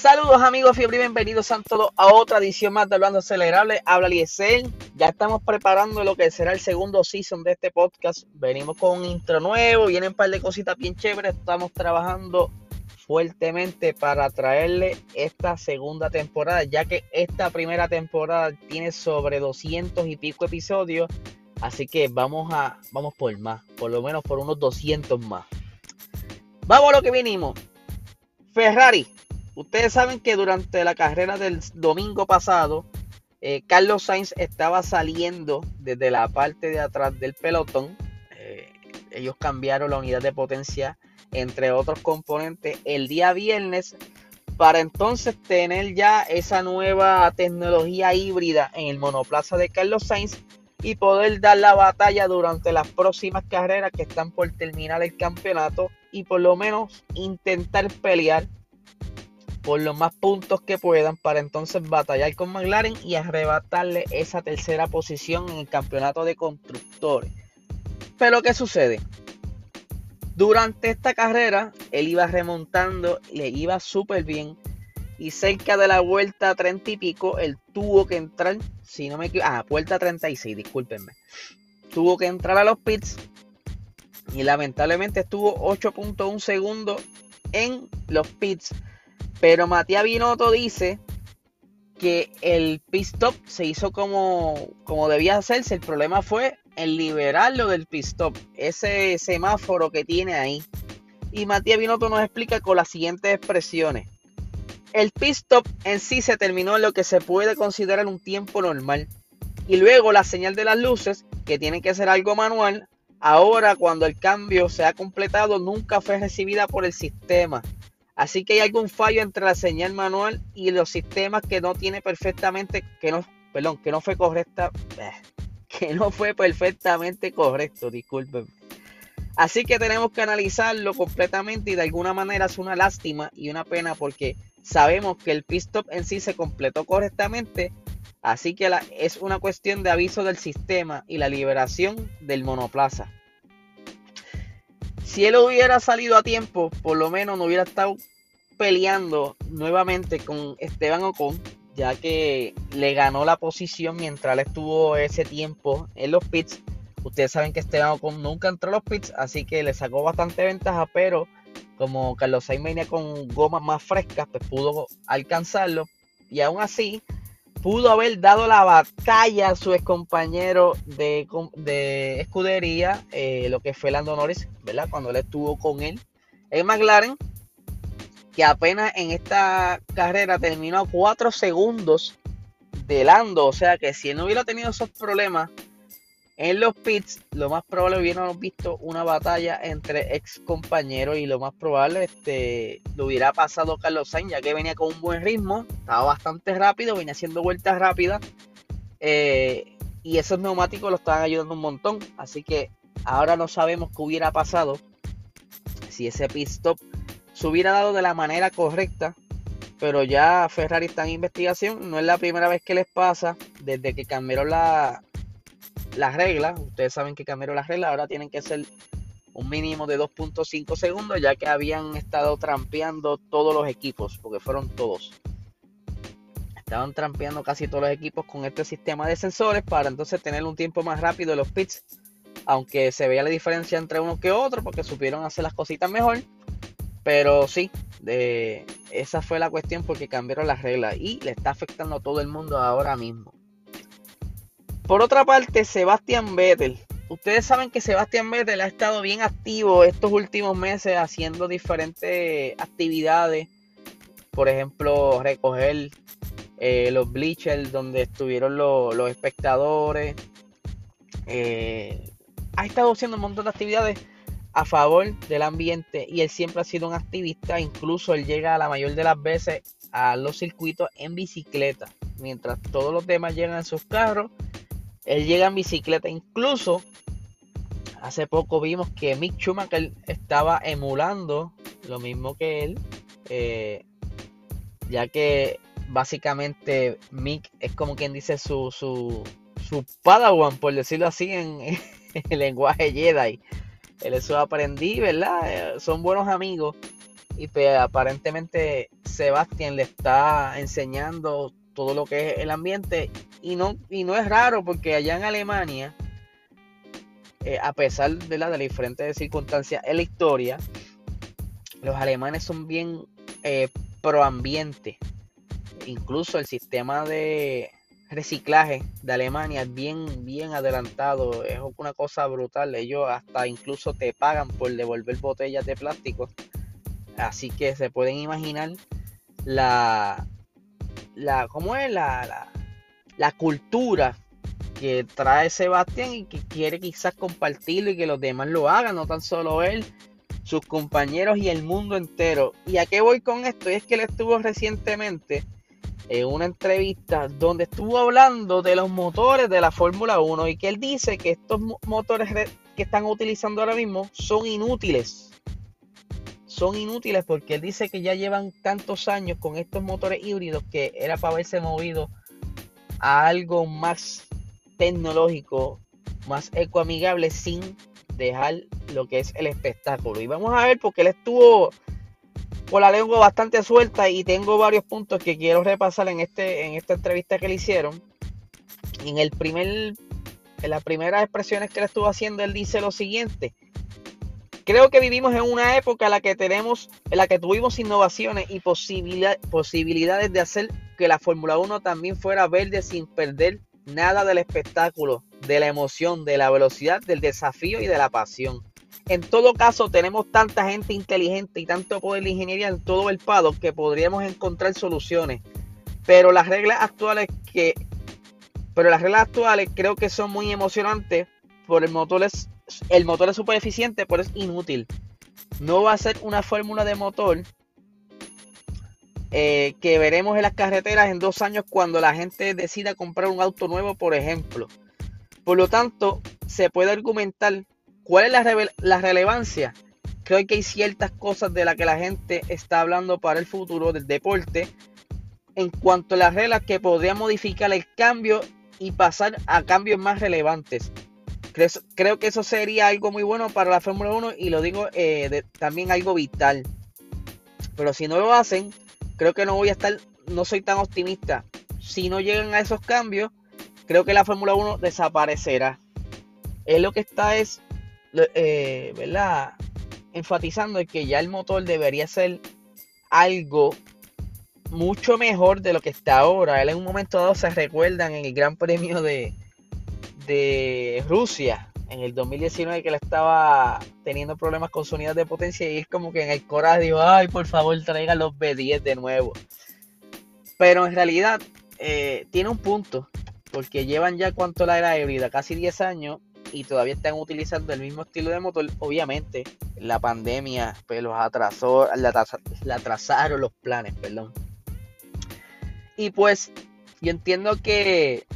Saludos amigos fiebre y bienvenidos a todos a otra edición más de Hablando Acelerable. Habla Liesel. Ya estamos preparando lo que será el segundo season de este podcast. Venimos con un intro nuevo, vienen un par de cositas bien chéveres. Estamos trabajando fuertemente para traerle esta segunda temporada, ya que esta primera temporada tiene sobre 200 y pico episodios. Así que vamos a vamos por más, por lo menos por unos 200 más. Vamos a lo que vinimos. Ferrari Ustedes saben que durante la carrera del domingo pasado, eh, Carlos Sainz estaba saliendo desde la parte de atrás del pelotón. Eh, ellos cambiaron la unidad de potencia, entre otros componentes, el día viernes para entonces tener ya esa nueva tecnología híbrida en el monoplaza de Carlos Sainz y poder dar la batalla durante las próximas carreras que están por terminar el campeonato y por lo menos intentar pelear por los más puntos que puedan para entonces batallar con McLaren y arrebatarle esa tercera posición en el campeonato de constructores. Pero ¿qué sucede? Durante esta carrera él iba remontando, le iba súper bien y cerca de la vuelta 30 y pico él tuvo que entrar, si no me equivoco, ah, vuelta 36, discúlpenme. Tuvo que entrar a los pits y lamentablemente estuvo 8.1 segundos en los pits pero Matías Binotto dice que el pit stop se hizo como, como debía hacerse. El problema fue el liberarlo del pit stop, ese semáforo que tiene ahí. Y Matías Binotto nos explica con las siguientes expresiones. El pit stop en sí se terminó en lo que se puede considerar un tiempo normal. Y luego la señal de las luces, que tiene que ser algo manual, ahora cuando el cambio se ha completado nunca fue recibida por el sistema. Así que hay algún fallo entre la señal manual y los sistemas que no tiene perfectamente, que no, perdón, que no fue correcta, eh, que no fue perfectamente correcto, disculpen. Así que tenemos que analizarlo completamente y de alguna manera es una lástima y una pena porque sabemos que el pit stop en sí se completó correctamente. Así que es una cuestión de aviso del sistema y la liberación del monoplaza. Si él hubiera salido a tiempo, por lo menos no hubiera estado peleando nuevamente con Esteban Ocon, ya que le ganó la posición mientras él estuvo ese tiempo en los pits. Ustedes saben que Esteban Ocon nunca entró a los pits, así que le sacó bastante ventaja, pero como Carlos Sainz venía con gomas más frescas, pues pudo alcanzarlo. Y aún así, pudo haber dado la batalla a su compañero de, de escudería, eh, lo que fue Lando Norris, ¿verdad? Cuando él estuvo con él en McLaren, que apenas en esta carrera terminó a 4 segundos de Lando. O sea que si él no hubiera tenido esos problemas en los pits, lo más probable hubiéramos visto una batalla entre ex compañeros y lo más probable este, lo hubiera pasado Carlos Sainz, ya que venía con un buen ritmo, estaba bastante rápido, venía haciendo vueltas rápidas eh, y esos neumáticos lo estaban ayudando un montón. Así que ahora no sabemos qué hubiera pasado si ese pit stop se hubiera dado de la manera correcta. Pero ya Ferrari está en investigación, no es la primera vez que les pasa desde que cambiaron la, las reglas, ustedes saben que cambiaron las reglas, ahora tienen que ser un mínimo de 2.5 segundos, ya que habían estado trampeando todos los equipos, porque fueron todos. Estaban trampeando casi todos los equipos con este sistema de sensores para entonces tener un tiempo más rápido de los pits, aunque se veía la diferencia entre uno que otro, porque supieron hacer las cositas mejor. Pero sí, de, esa fue la cuestión porque cambiaron las reglas y le está afectando a todo el mundo ahora mismo. Por otra parte, Sebastián Vettel. Ustedes saben que Sebastián Vettel ha estado bien activo estos últimos meses haciendo diferentes actividades. Por ejemplo, recoger eh, los bleachers donde estuvieron los, espectadores. Eh, ha estado haciendo un montón de actividades a favor del ambiente y él siempre ha sido un activista. Incluso él llega la mayor de las veces a los circuitos en bicicleta. Mientras todos los demás llegan en sus carros él llega en bicicleta. Incluso hace poco vimos que Mick Schumacher estaba emulando lo mismo que él. Eh, ya que básicamente Mick es como quien dice su, su, su padawan, por decirlo así, en, el lenguaje Jedi. Él es su aprendí, ¿verdad? Eh, son buenos amigos. y pues, aparentemente Sebastián le está enseñando todo lo que es el ambiente y no, y no es raro porque allá en Alemania, eh, a pesar de, la, de las diferentes circunstancias en la historia, los alemanes son bien eh. Incluso el sistema de reciclaje de Alemania es bien, bien adelantado. Es una cosa brutal. Ellos hasta incluso te pagan por devolver botellas de plástico. Así que se pueden imaginar la, la ¿cómo es? La, la, la cultura que trae Sebastián y que quiere quizás compartirlo y que los demás lo hagan, no tan solo él, sus compañeros y el mundo entero. ¿Y a qué voy con esto? Y es que él estuvo recientemente en una entrevista donde estuvo hablando de los motores de la Fórmula 1 y que él dice que estos motores que están utilizando ahora mismo son inútiles. Son inútiles porque él dice que ya llevan tantos años con estos motores híbridos que era para haberse movido a algo más tecnológico, más ecoamigable sin dejar lo que es el espectáculo. Y vamos a ver porque él estuvo con la lengua bastante suelta y tengo varios puntos que quiero repasar en, este, en esta entrevista que le hicieron. En, el primer, en las primeras expresiones que le estuvo haciendo, él dice lo siguiente. Creo que vivimos en una época en la que tenemos, en la que tuvimos innovaciones y posibilidades de hacer que la Fórmula 1 también fuera verde sin perder nada del espectáculo de la emoción, de la velocidad, del desafío y de la pasión. En todo caso, tenemos tanta gente inteligente y tanto poder de ingeniería en todo el paddock que podríamos encontrar soluciones. Pero las reglas actuales que pero las reglas actuales creo que son muy emocionantes por el motor es el motor es súper eficiente, pero es inútil. No va a ser una fórmula de motor eh, que veremos en las carreteras en dos años cuando la gente decida comprar un auto nuevo, por ejemplo. Por lo tanto, se puede argumentar cuál es la, relevancia. Creo que hay ciertas cosas de las que la gente está hablando para el futuro del deporte en cuanto a las reglas que podrían modificar el cambio y pasar a cambios más relevantes. Creo, que eso sería algo muy bueno para la Fórmula 1 y lo digo eh, también algo vital. Pero si no lo hacen, creo que no voy a estar, no soy tan optimista. Si no llegan a esos cambios, creo que la Fórmula 1 desaparecerá. Es lo que está es, eh, ¿verdad? Enfatizando que ya el motor debería ser algo mucho mejor de lo que está ahora. Él en un momento dado se recuerdan en el Gran Premio de, de Rusia en el 2019 que él estaba teniendo problemas con su unidad de potencia y es como que en el coraje dijo, ay, por favor traigan los B10 de nuevo. Pero en realidad eh, tiene un punto porque llevan ya cuánto la era híbrida, casi 10 años y todavía están utilizando el mismo estilo de motor. Obviamente, la pandemia pues, los atrasó, la, atrasaron los planes, perdón. Y pues yo entiendo que,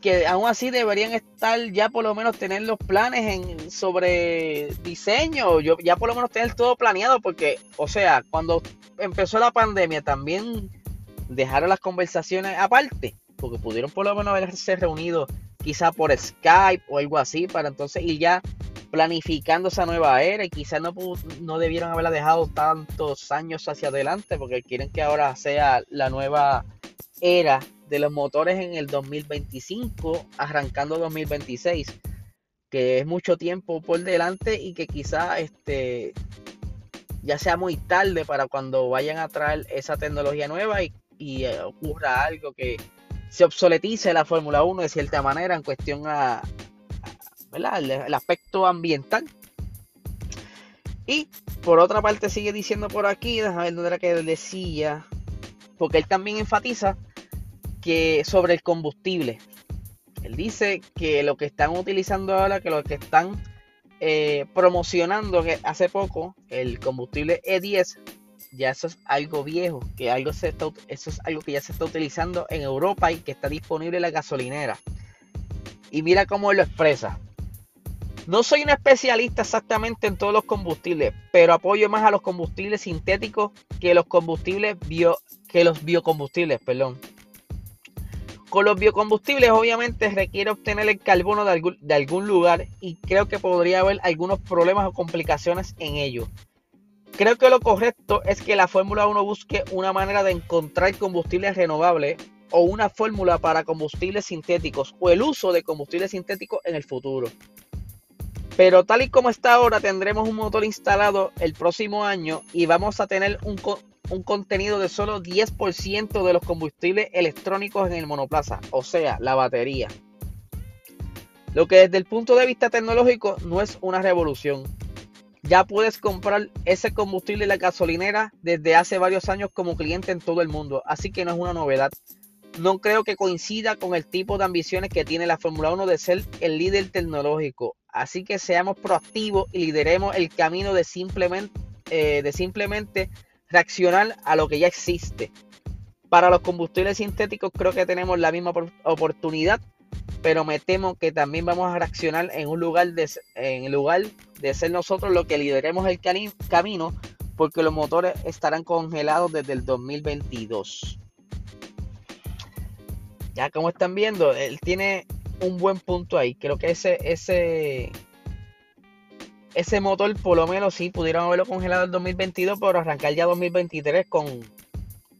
que aún así deberían estar ya por lo menos tener los planes en, sobre diseño, yo, ya por lo menos tener todo planeado, porque, o sea, cuando empezó la pandemia también dejaron las conversaciones aparte porque pudieron por lo menos haberse reunido quizá por Skype o algo así para entonces ir ya planificando esa nueva era y quizás no, no debieron haberla dejado tantos años hacia adelante porque quieren que ahora sea la nueva era de los motores en el 2025 arrancando 2026 que es mucho tiempo por delante y que quizá este ya sea muy tarde para cuando vayan a traer esa tecnología nueva y, y eh, ocurra algo que se obsoletice la Fórmula 1 de cierta manera en cuestión a, El, aspecto ambiental. Y por otra parte sigue diciendo por aquí, déjame ver dónde era que decía, porque él también enfatiza que sobre el combustible. Él dice que lo que están utilizando ahora, que lo que están eh, promocionando que hace poco, el combustible E10, ya eso es algo viejo, que algo se está, eso es algo que ya se está utilizando en Europa y que está disponible en la gasolinera. Y mira cómo él lo expresa. No soy un especialista exactamente en todos los combustibles, pero apoyo más a los combustibles sintéticos que los combustibles bio, que los biocombustibles, perdón. Con los biocombustibles obviamente requiere obtener el carbono de algún, de algún lugar y creo que podría haber algunos problemas o complicaciones en ello Creo que lo correcto es que la Fórmula 1 busque una manera de encontrar combustibles renovables o una fórmula para combustibles sintéticos o el uso de combustibles sintéticos en el futuro. Pero tal y como está ahora, tendremos un motor instalado el próximo año y vamos a tener un, un contenido de solo 10% de los combustibles electrónicos en el monoplaza, o sea, la batería. Lo que desde el punto de vista tecnológico no es una revolución. Ya puedes comprar ese combustible en la gasolinera desde hace varios años como cliente en todo el mundo, así que no es una novedad. No creo que coincida con el tipo de ambiciones que tiene la Fórmula 1 de ser el líder tecnológico. Así que seamos proactivos y lideremos el camino de simplemente, eh, de simplemente reaccionar a lo que ya existe. Para los combustibles sintéticos creo que tenemos la misma oportunidad, pero me temo que también vamos a reaccionar en un lugar de, en lugar de ser nosotros los que lideremos el camino, porque los motores estarán congelados desde el 2022. Ya como están viendo, él tiene un buen punto ahí. Creo que ese, ese, ese motor, por lo menos, sí, pudieron haberlo congelado en 2022, pero arrancar ya 2023 con,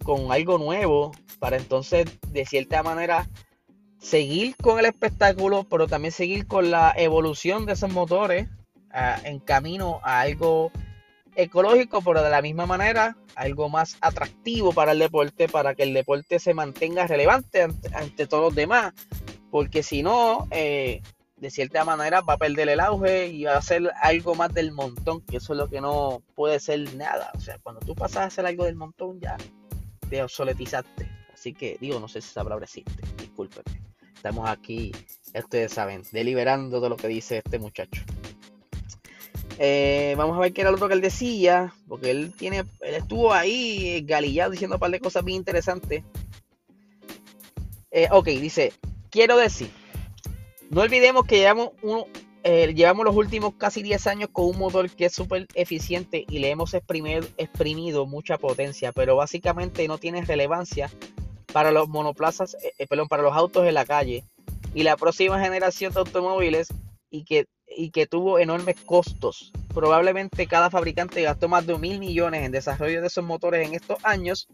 con algo nuevo, para entonces, de cierta manera, seguir con el espectáculo, pero también seguir con la evolución de esos motores en camino a algo ecológico, pero de la misma manera, algo más atractivo para el deporte, para que el deporte se mantenga relevante ante, todos los demás, porque si no, eh, de cierta manera va a perder el auge y va a ser algo más del montón, que eso es lo que no puede ser nada. O sea, cuando tú pasas a hacer algo del montón ya te obsoletizaste. Así que digo, no sé si esa palabra existe, discúlpenme. Estamos aquí, ustedes saben, deliberando de lo que dice este muchacho. Eh, vamos a ver qué era lo que él decía, porque él tiene, él estuvo ahí galillado diciendo un par de cosas bien interesantes. Eh, ok, dice, quiero decir, no olvidemos que llevamos, eh, llevamos los últimos casi 10 años con un motor que es súper eficiente y le hemos exprimido, mucha potencia, pero básicamente no tiene relevancia para los monoplazas, eh, eh, perdón, para los autos en la calle y la próxima generación de automóviles y que, y que tuvo enormes costos. Probablemente cada fabricante gastó más de mil millones en desarrollo de esos motores en estos años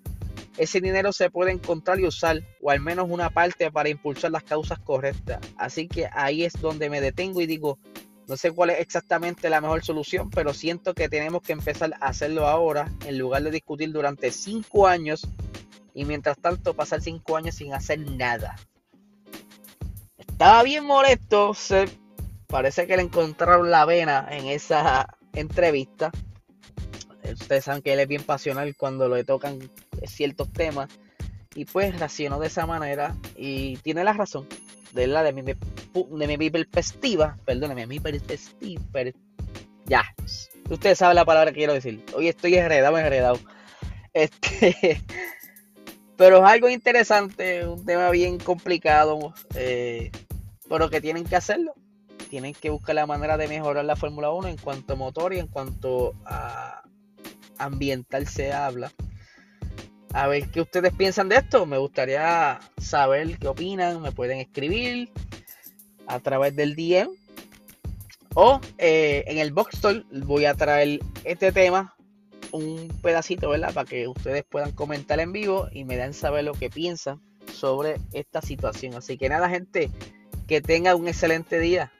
ese dinero se puede encontrar y usar, o al menos una parte para impulsar las causas correctas. Así que ahí es donde me detengo y digo, no sé cuál es exactamente la mejor solución, pero siento que tenemos que empezar a hacerlo ahora en lugar de discutir durante cinco años y mientras tanto pasar cinco años sin hacer nada. Estaba bien molesto, parece que le encontraron la vena en esa entrevista. Ustedes saben que él es bien pasional cuando le tocan ciertos temas. Y pues racionó de esa manera y tiene la razón. De la de mi, de mi perspectiva, perdóneme, mi perspectiva. ya, ustedes saben la palabra que quiero decir. Hoy estoy enredado, enredado. Este, pero es algo interesante, un tema bien complicado, eh, pero que tienen que hacerlo. Tienen que buscar la manera de mejorar la Fórmula 1 en cuanto a motor y en cuanto a ambiental se habla a ver qué ustedes piensan de esto. Me gustaría saber qué opinan. Me pueden escribir a través del DM. O eh, en el box voy a traer este tema, un pedacito, ¿verdad? Para que ustedes puedan comentar en vivo y me den saber lo que piensan sobre esta situación. Así que nada, gente, que tengan un excelente día.